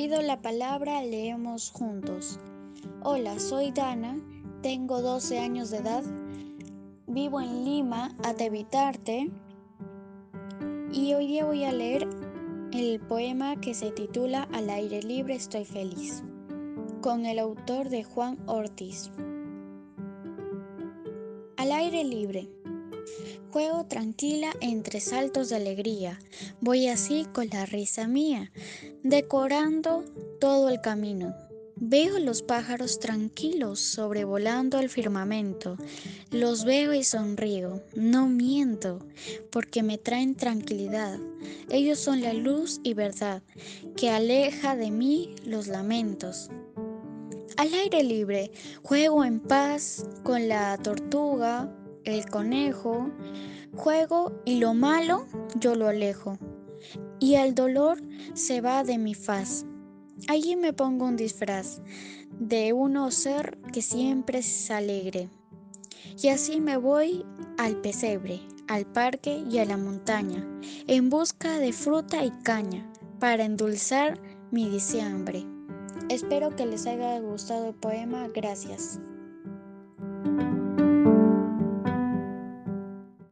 pido la palabra, leemos juntos. Hola, soy Dana, tengo 12 años de edad, vivo en Lima, Atevitarte, y hoy día voy a leer el poema que se titula Al aire libre estoy feliz, con el autor de Juan Ortiz. Al aire libre. Juego tranquila entre saltos de alegría, voy así con la risa mía, decorando todo el camino. Veo los pájaros tranquilos sobrevolando el firmamento. Los veo y sonrío. No miento, porque me traen tranquilidad. Ellos son la luz y verdad que aleja de mí los lamentos. Al aire libre, juego en paz con la tortuga, el conejo, juego y lo malo yo lo alejo. Y el dolor se va de mi faz. Allí me pongo un disfraz de un ser que siempre es alegre. Y así me voy al pesebre, al parque y a la montaña, en busca de fruta y caña, para endulzar mi diciembre. Espero que les haya gustado el poema. Gracias.